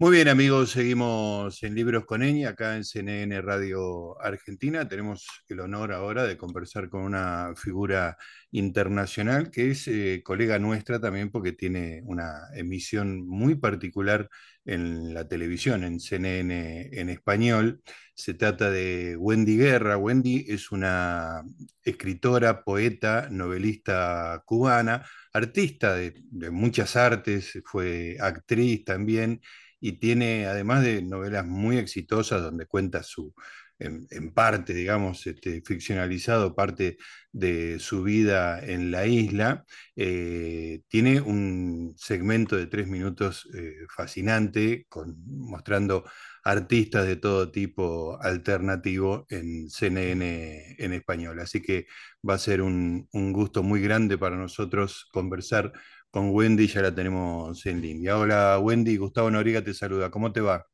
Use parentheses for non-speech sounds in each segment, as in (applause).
Muy bien, amigos, seguimos en Libros con Eni, acá en CNN Radio Argentina. Tenemos el honor ahora de conversar con una figura internacional que es eh, colega nuestra también porque tiene una emisión muy particular en la televisión, en CNN en español. Se trata de Wendy Guerra. Wendy es una escritora, poeta, novelista cubana, artista de muchas artes, fue actriz también y tiene, además de novelas muy exitosas donde cuenta su, en, parte, digamos, este, ficcionalizado parte de su vida en la isla, eh, tiene un segmento de tres minutos eh, fascinante, con, mostrando artistas de todo tipo alternativo en CNN en español. Así que va a ser un gusto muy grande para nosotros conversar con Wendy, ya la tenemos en línea. Hola Wendy, Gustavo Noriga te saluda, ¿cómo te va?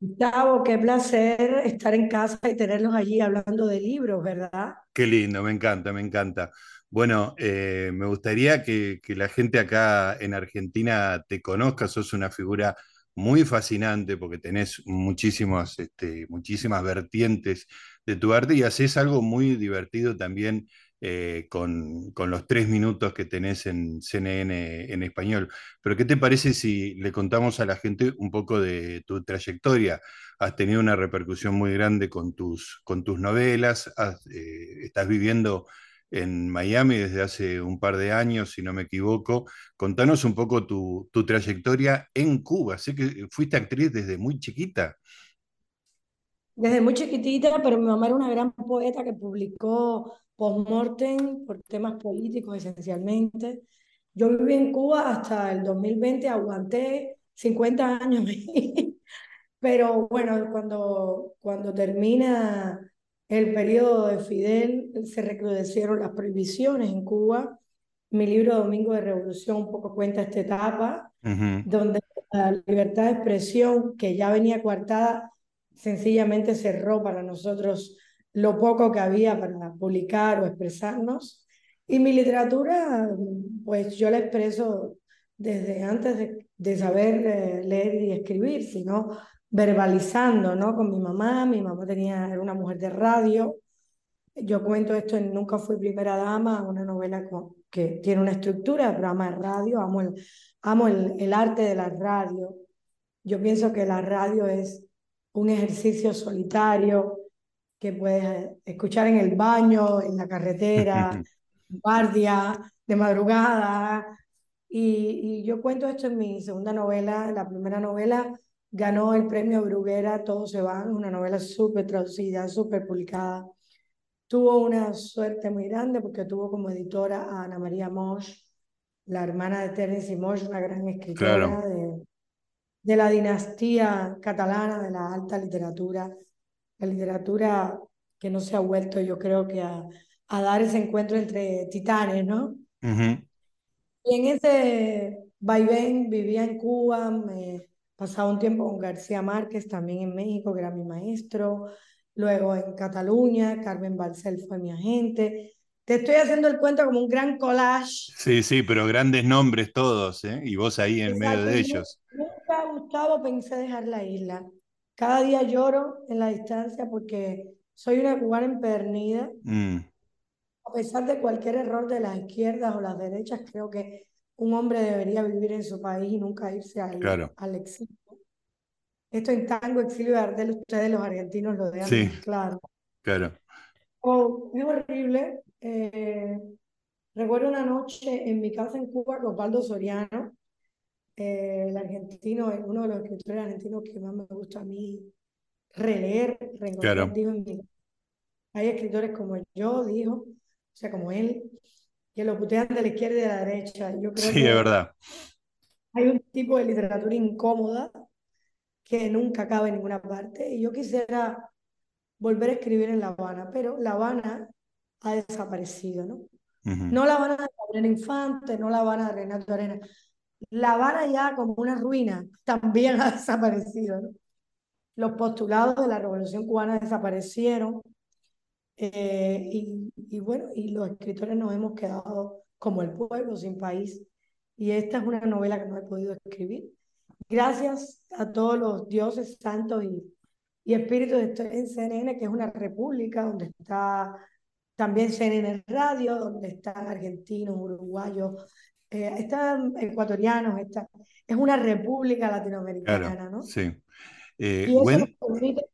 Gustavo, qué placer estar en casa y tenerlos allí hablando de libros, ¿verdad? Qué lindo, me encanta, me encanta. Bueno, eh, me gustaría que, que la gente acá en Argentina te conozca, sos una figura muy fascinante porque tenés muchísimas, este, muchísimas vertientes de tu arte y haces algo muy divertido también eh, con, con los tres minutos que tenés en CNN en español. Pero ¿qué te parece si le contamos a la gente un poco de tu trayectoria? Has tenido una repercusión muy grande con tus, con tus novelas, eh, estás viviendo en Miami desde hace un par de años, si no me equivoco. Contanos un poco tu, tu trayectoria en Cuba. Sé que fuiste actriz desde muy chiquita. Desde muy chiquitita, pero mi mamá era una gran poeta que publicó post-mortem por temas políticos esencialmente. Yo viví en Cuba hasta el 2020, aguanté 50 años, (laughs) pero bueno, cuando, cuando termina el periodo de Fidel, se recrudecieron las prohibiciones en Cuba. Mi libro Domingo de Revolución un poco cuenta esta etapa, Uh -huh. donde la libertad de expresión, que ya venía coartada, sencillamente cerró para nosotros lo poco que había para publicar o expresarnos. Y mi literatura, pues yo la expreso desde antes de, saber eh, leer y escribir, sino verbalizando, ¿no? Con mi mamá, mi mamá tenía, era una mujer de radio. Yo cuento esto en Nunca fui primera dama, una novela que tiene una estructura de programa de radio, amo el, amo el, el arte de la radio. Yo pienso que la radio es un ejercicio solitario que puedes escuchar en el baño, en la carretera, (laughs) guardia, de madrugada. Y, y, yo cuento esto en mi segunda novela. La primera novela ganó el premio Bruguera, Todos se van, una novela súper traducida, súper publicada. Tuvo una suerte muy grande porque tuvo como editora a Ana María Mosch, la hermana de Terence Mosch, una gran escritora Claro. de, de la dinastía catalana de la alta literatura, la literatura que no se ha vuelto, yo creo que a, a dar ese encuentro entre titanes, ¿no? Uh -huh. Y en ese vaivén vivía en Cuba, me pasaba un tiempo con García Márquez, también en México, que era mi maestro, luego en Cataluña, Carmen Balcel fue mi agente. Te estoy haciendo el cuento como un gran collage. Sí, sí, pero grandes nombres todos, ¿eh? Y vos ahí en medio de ellos. Nunca, Gustavo, pensé dejar la isla. Cada día lloro en la distancia porque soy una cubana empedernida. Mm, A pesar de cualquier error de las izquierdas o las derechas, creo que un hombre debería vivir en su país y nunca irse al, claro, al exilio. Esto en Tango, Exilio de Ardel, ustedes los argentinos lo dejan sí, claro. claro. Oh, es horrible. Eh, recuerdo una noche en mi casa en Cuba con Osvaldo Soriano, eh, el argentino, uno de los escritores argentinos que más me gusta a mí releer, reencontrar, Claro. hay escritores como yo, dijo, o sea, como él, que lo putean de la izquierda y de la derecha. Yo creo Sí, es verdad. hay un tipo de literatura incómoda que nunca acaba en ninguna parte. Y yo quisiera volver a escribir en La Habana, pero La Habana ha desaparecido, ¿no? Ujú, No La Habana de Gabriela Infante, no La Habana de Renato Arena. La Habana ya como una ruina también (laughs) ha desaparecido. Los postulados de la Revolución Cubana desaparecieron eh, y, y bueno, y los escritores nos hemos quedado como el pueblo sin país. Y esta es una novela que no he podido escribir. gracias a todos los dioses santos y, y espíritus, estoy en CNN, que es una república donde está también CNN Radio, donde están argentinos, uruguayos, eh, están ecuatorianos, está, es una república latinoamericana, Claro, ¿no? sí. Eh, Y eso nos permite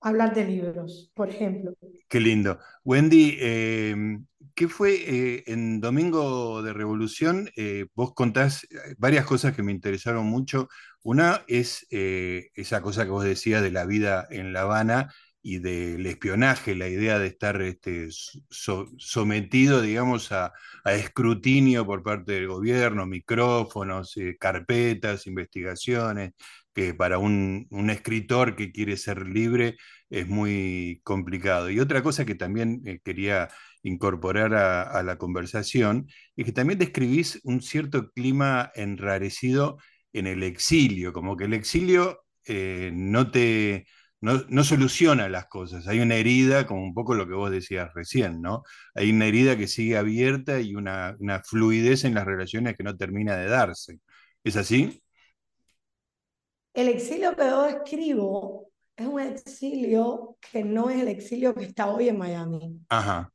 hablar de libros, por ejemplo. qué lindo. Wendy, eh, ¿qué fue en Domingo de Revolución? Vos contás varias cosas que me interesaron mucho. Una es esa cosa que vos decías de la vida en La Habana y del espionaje, la idea de estar este, so- sometido, digamos, a, escrutinio por parte del gobierno, micrófonos, eh, carpetas, investigaciones, que para un, escritor que quiere ser libre es muy complicado. Y otra cosa que también eh, quería incorporar a, a la conversación es que también describís un cierto clima enrarecido en el exilio, como que el exilio eh, no te... No, no soluciona las cosas, hay una herida, como un poco lo que vos decías recién, ¿no? Hay una herida que sigue abierta y una, una fluidez en las relaciones que no termina de darse. ¿Es así? El exilio que yo escribo es un exilio que no es el exilio que está hoy en Miami. Ajá,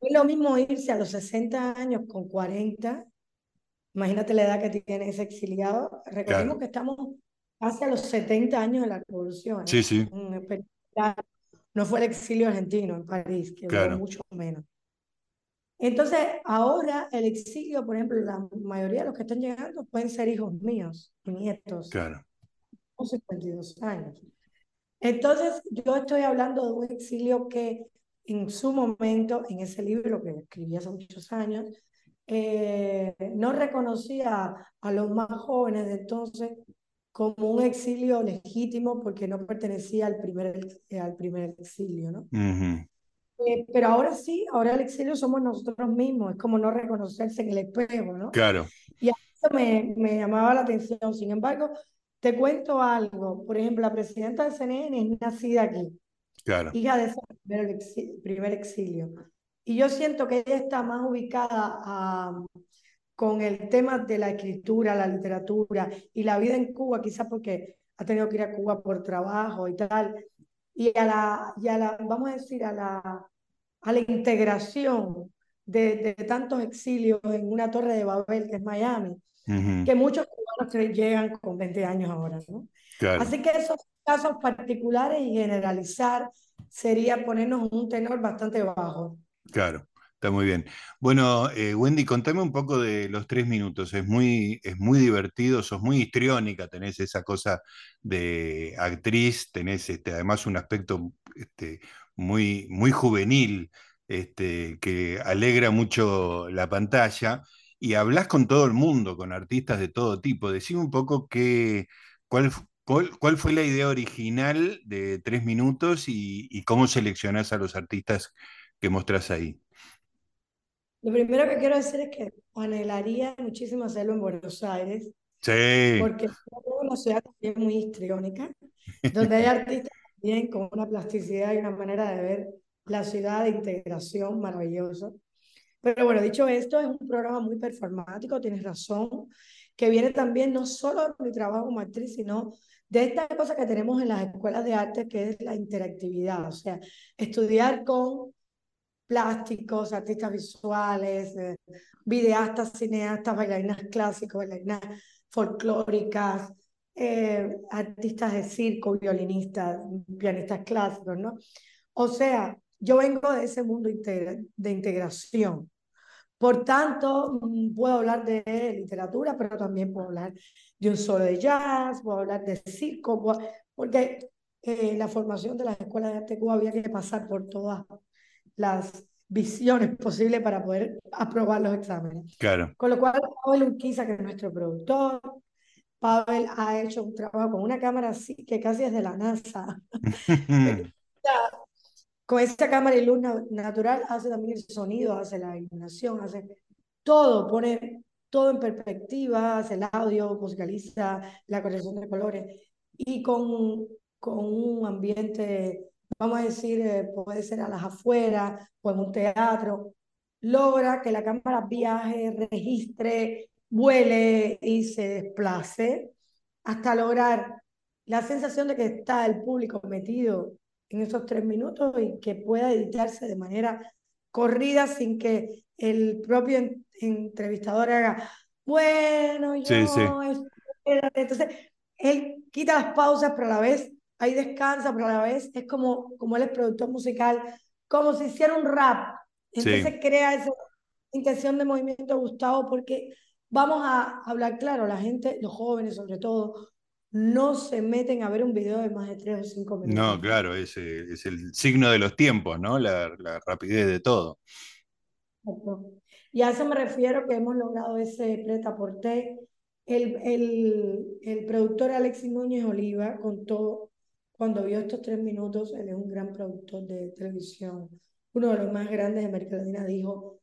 Es lo mismo irse a los 60 años con 40. Imagínate la edad que tiene ese exiliado. Recordemos claro. que estamos hacia los 70 años de la revolución. Sí, ¿eh? sí, largo. No fue el exilio argentino en París, que claro, mucho menos. Entonces, ahora el exilio, por ejemplo, la mayoría de los que están llegando pueden ser hijos míos nietos, claro. con 52 años. Entonces, yo estoy hablando de un exilio que en su momento, en ese libro que escribí hace muchos años, eh, no reconocía a los más jóvenes de entonces como un exilio legítimo porque no pertenecía al primer, eh, al primer exilio, ¿no? Ujú, Eh, pero ahora sí, ahora el exilio somos nosotros mismos, es como no reconocerse en el espejo, ¿no? Claro, Y a eso me, me llamaba la atención. Sin embargo, te cuento algo. Por ejemplo, la presidenta de CNN es nacida aquí, claro. hija de ese primer, exi- primer exilio. Y yo siento que ella está más ubicada a- con el tema de la escritura, la literatura y la vida en Cuba, quizás porque ha tenido que ir a Cuba por trabajo y tal. Y a la, y a la vamos a decir, a la, a la integración de, de tantos exilios en una torre de Babel que es Miami Ujú, que muchos cubanos que llegan con 20 años ahora, ¿no? Claro, Así que esos casos particulares y generalizar sería ponernos un tenor bastante bajo. claro. Está muy bien. Bueno, eh, Wendy, contame un poco de los tres minutos. Es muy, es muy divertido, sos muy histriónica, tenés esa cosa de actriz, tenés este, además un aspecto este, muy, muy juvenil, este, que alegra mucho la pantalla, y hablas con todo el mundo, con artistas de todo tipo. Decime un poco qué, cuál, cuál fue la idea original de tres minutos y, y cómo seleccionás a los artistas que mostrás ahí. Lo primero que quiero decir es que anhelaría muchísimo hacerlo en Buenos Aires, Sí, porque es una ciudad también muy histriónica, donde hay artistas también con una plasticidad y una manera de ver la ciudad de integración maravillosa. Pero bueno, dicho esto, es un programa muy performático, tienes razón, que viene también no solo de mi trabajo como actriz, sino de esta cosa que tenemos en las escuelas de arte, que es la interactividad, o sea, estudiar con plásticos, artistas visuales, eh, videastas, cineastas, bailarinas clásicos, bailarinas folclóricas, eh, artistas de circo, violinistas, pianistas clásicos, ¿no? O sea, yo vengo de ese mundo de integración. Por tanto, mm, puedo hablar de literatura, pero también puedo hablar de un solo de jazz, puedo hablar de circo, puedo- porque eh, la formación de las escuelas de arte Cuba había que pasar por todas las visiones posibles para poder aprobar los exámenes. claro. Con lo cual, Pavel Urquiza, que es nuestro productor, Pavel ha hecho un trabajo con una cámara así que casi es de la NASA. (laughs) Con esa cámara y luz na- natural hace también el sonido, hace la iluminación, hace todo, pone todo en perspectiva, hace el audio, musicaliza la corrección de colores y con, con un ambiente, vamos a decir, eh, puede ser a las afueras o en un teatro, logra que la cámara viaje, registre, vuele y se desplace hasta lograr la sensación de que está el público metido en esos tres minutos y que pueda editarse de manera corrida sin que el propio entrevistador haga, bueno, yo, Sí, sí. entonces él quita las pausas, pero a la vez ahí descansa, pero a la vez es como, como él es productor musical, como si hiciera un rap. Entonces Sí. crea esa intención de movimiento Gustavo, porque vamos a hablar claro, la gente, los jóvenes sobre todo, no se meten a ver un video de más de tres o cinco minutos. No, claro, es, es el signo de los tiempos, ¿no? La, la rapidez de todo. Exacto. Y a eso me refiero que hemos logrado ese preta porté. El, el, el productor Alexis Núñez Oliva contó cuando vio estos tres minutos, él es un gran productor de televisión, uno de los más grandes de América Latina, dijo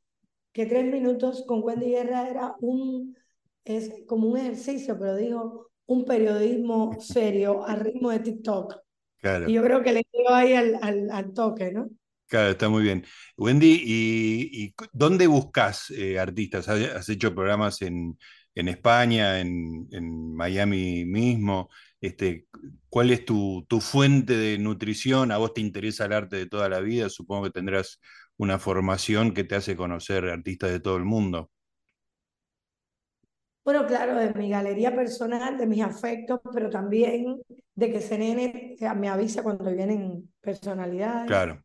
que tres minutos con Wendy Guerra era un, es como un ejercicio, pero dijo un periodismo serio al ritmo de TikTok. Claro. Y yo creo que le dio ahí al, al, al toque, ¿no? Claro, está muy bien. Wendy, ¿y, y dónde buscas eh, artistas? ¿Has, has hecho programas en, en España, en, en, Miami mismo? Este, ¿Cuál es tu, tu, fuente de nutrición? ¿A vos te interesa el arte de toda la vida? Supongo que tendrás una formación que te hace conocer artistas de todo el mundo. Bueno, claro, de mi galería personal, de mis afectos, pero también de que CNN me avisa cuando vienen personalidades. Claro.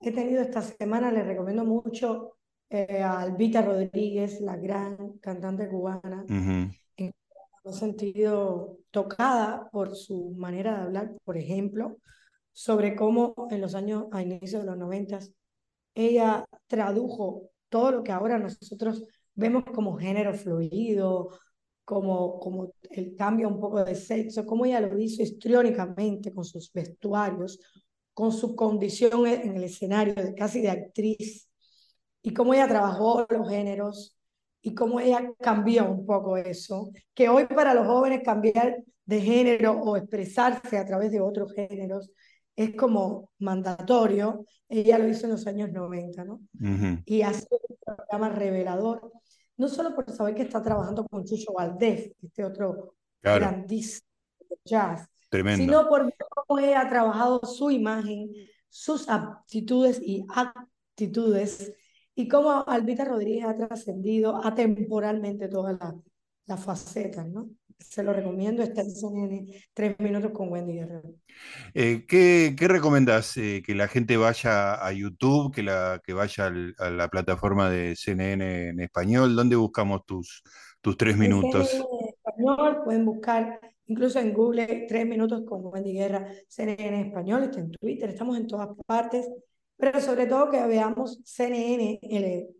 He tenido esta semana, les recomiendo mucho eh, a Albita Rodríguez, la gran cantante cubana. Uh -huh. Sentido tocada por su manera de hablar, por ejemplo, sobre cómo en los años, a inicios de los noventas, ella tradujo todo lo que ahora nosotros vemos como género fluido, como, como el cambio un poco de sexo, como ella lo hizo histriónicamente con sus vestuarios, con su condición en el escenario de casi de actriz, y cómo ella trabajó los géneros, y cómo ella cambió un poco eso, que hoy para los jóvenes cambiar de género o expresarse a través de otros géneros es como mandatorio, ella lo hizo en los años 90, ¿no? Uh -huh. Y hace un programa revelador, no solo por saber que está trabajando con Chucho Valdés, este otro claro. grandísimo jazz, Tremendo. sino por ver cómo ella ha trabajado su imagen, sus aptitudes y actitudes, y cómo Albita Rodríguez ha trascendido atemporalmente todas las la facetas, ¿no? Se lo recomiendo, está en CNN, tres minutos con Wendy Guerrero. Eh, ¿qué, ¿Qué recomendás? Eh, ¿Que la gente vaya a YouTube, que, la, que vaya al, a la plataforma de CNN en español? ¿Dónde buscamos tus, tus tres minutos? En español, pueden buscar incluso en Google tres minutos con Wendy Guerra, CNN en español, está en Twitter, estamos en todas partes, pero sobre todo que veamos CNN,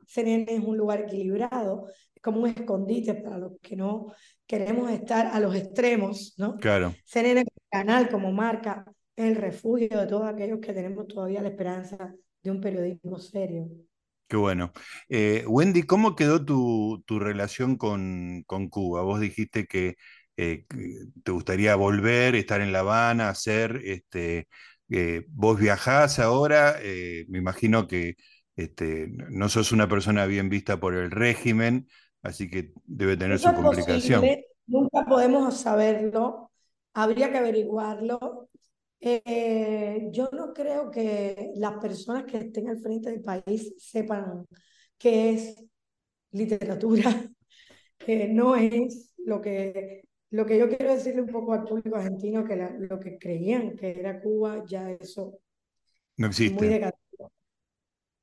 CNN es un lugar equilibrado, es como un escondite para los que no queremos estar a los extremos, ¿no? Claro. CNN como canal, como marca, es el refugio de todos aquellos que tenemos todavía la esperanza de un periodismo serio. Qué bueno. Eh, Wendy, ¿cómo quedó tu, tu relación con, con, Cuba? Vos dijiste que eh, te gustaría volver, estar en La Habana, hacer, este, eh, vos viajás ahora, eh, me imagino que este, no sos una persona bien vista por el régimen, así que debe tener Eso su complicación. Posible, nunca podemos saberlo, habría que averiguarlo. Eh, yo no creo que las personas que estén al frente del país sepan qué es literatura, (laughs) que no es lo que, lo que yo quiero decirle un poco al público argentino, que la, lo que creían que era Cuba, ya eso no existe. Muy decadente.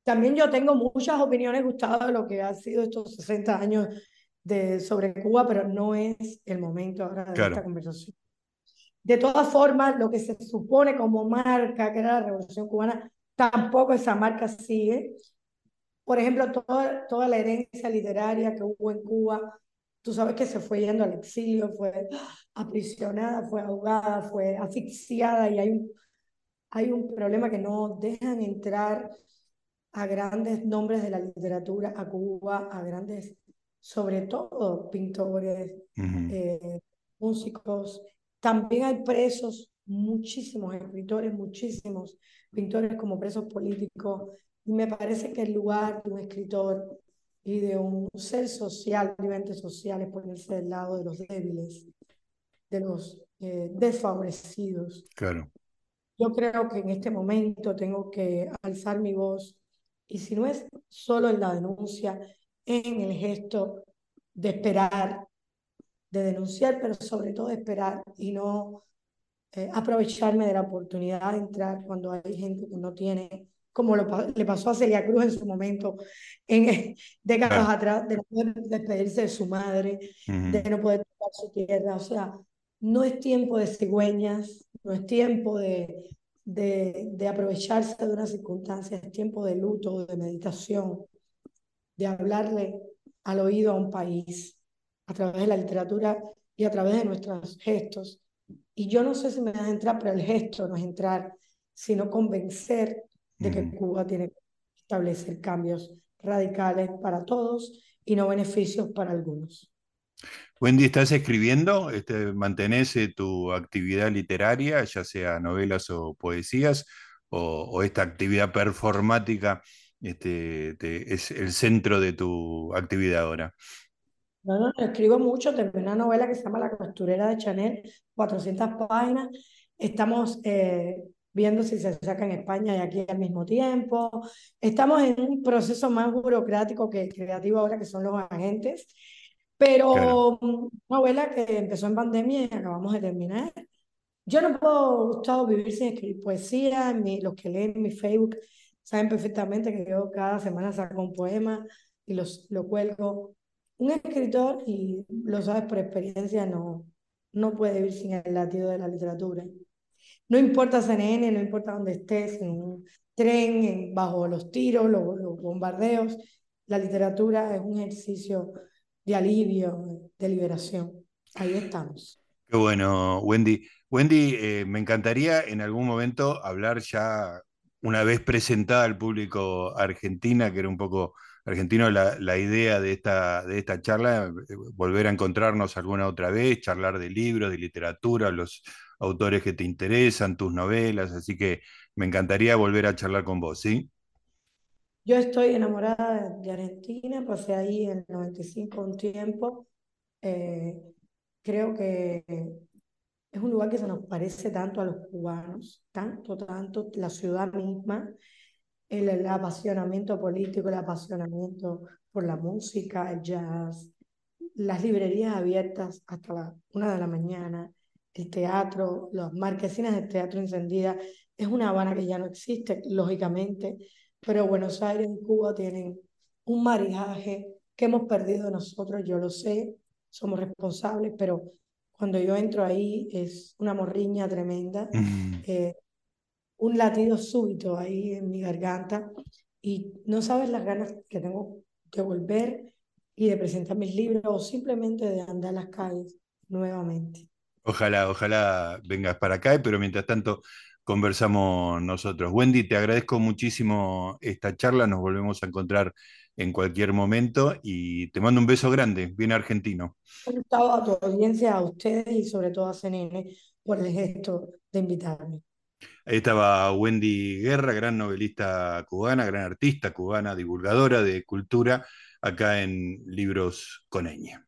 También yo tengo muchas opiniones gustadas de lo que ha sido estos 60 años de, sobre Cuba, pero no es el momento ahora de Claro. esta conversación. De todas formas, lo que se supone como marca, que era la Revolución Cubana, tampoco esa marca sigue. Por ejemplo, toda, toda la herencia literaria que hubo en Cuba, tú sabes que se fue yendo al exilio, fue aprisionada, fue ahogada, fue asfixiada y hay un, hay un problema que no dejan entrar a grandes nombres de la literatura a Cuba, a grandes, sobre todo pintores, Uh -huh. eh, músicos. También hay presos, muchísimos escritores, muchísimos pintores como presos políticos. Y me parece que el lugar de un escritor y de un ser social, vivente social, es ponerse del lado de los débiles. de los eh, desfavorecidos. Claro. Yo creo que en este momento tengo que alzar mi voz y si no es solo en la denuncia, en el gesto de esperar, de denunciar, pero sobre todo de esperar y no eh, aprovecharme de la oportunidad de entrar cuando hay gente que no tiene, como lo, le pasó a Celia Cruz en su momento, en décadas atrás, de no poder despedirse de su madre, de no poder tocar su tierra. O sea, no es tiempo de cigüeñas, no es tiempo de, de, de aprovecharse de una circunstancia, es tiempo de luto, de meditación, de hablarle al oído a un país a través de la literatura y a través de nuestros gestos. Y yo no sé si me vas a entrar, pero el gesto no es entrar, sino convencer de que Cuba tiene que establecer cambios radicales para todos y no beneficios para algunos. Wendy, ¿estás escribiendo? Este, ¿Mantenés eh, tu actividad literaria, ya sea novelas o poesías, o, esta actividad performática este, es el centro de tu actividad ahora? No, no, escribo mucho, terminé una novela que se llama La costurera de Chanel, 400 páginas. Estamos eh, viendo si se saca en España y aquí al mismo tiempo. Estamos en un proceso más burocrático que creativo ahora, que son los agentes. Pero una novela que empezó en pandemia y acabamos de terminar. Yo no puedo gustado vivir sin escribir poesía. Los que leen mi Facebook saben perfectamente que yo cada semana saco un poema y los, lo cuelgo. Un escritor, y lo sabes por experiencia, no, no puede vivir sin el latido de la literatura. No importa CNN, no importa dónde estés, en un tren, bajo los tiros, los, bombardeos, la literatura es un ejercicio de alivio, de liberación. Ahí estamos. Qué bueno, Wendy. Wendy, eh, me encantaría en algún momento hablar ya, una vez presentada al público argentina, que era un poco argentino la, la idea de esta, de esta charla, eh, volver a encontrarnos alguna otra vez, charlar de libros, de literatura, los autores que te interesan, tus novelas, así que me encantaría volver a charlar con vos, ¿sí? Yo estoy enamorada de Argentina, pasé ahí en el 95 un tiempo. Eh, creo que es un lugar que se nos parece tanto a los cubanos, tanto, tanto, la ciudad misma, el, el apasionamiento político, el apasionamiento por la música, el jazz, las librerías abiertas hasta la una de la mañana, el teatro, las marquesinas del teatro encendidas. Es una Habana que ya no existe, lógicamente, pero Buenos Aires y Cuba tienen un mariaje que hemos perdido nosotros, yo lo sé, somos responsables, pero cuando yo entro ahí es una morriña tremenda, (laughs) eh, un latido súbito ahí en mi garganta y no sabes las ganas que tengo de volver y de presentar mis libros o simplemente de andar las calles nuevamente. Ojalá, ojalá vengas para acá, pero mientras tanto conversamos nosotros. Wendy, te agradezco muchísimo esta charla, nos volvemos a encontrar en cualquier momento y te mando un beso grande, bien argentino. Gustavo, a tu audiencia, a ustedes y sobre todo a CNN por el gesto de invitarme. Ahí estaba Wendy Guerra, gran novelista cubana, gran artista cubana, divulgadora de cultura, acá en Libros con Eña.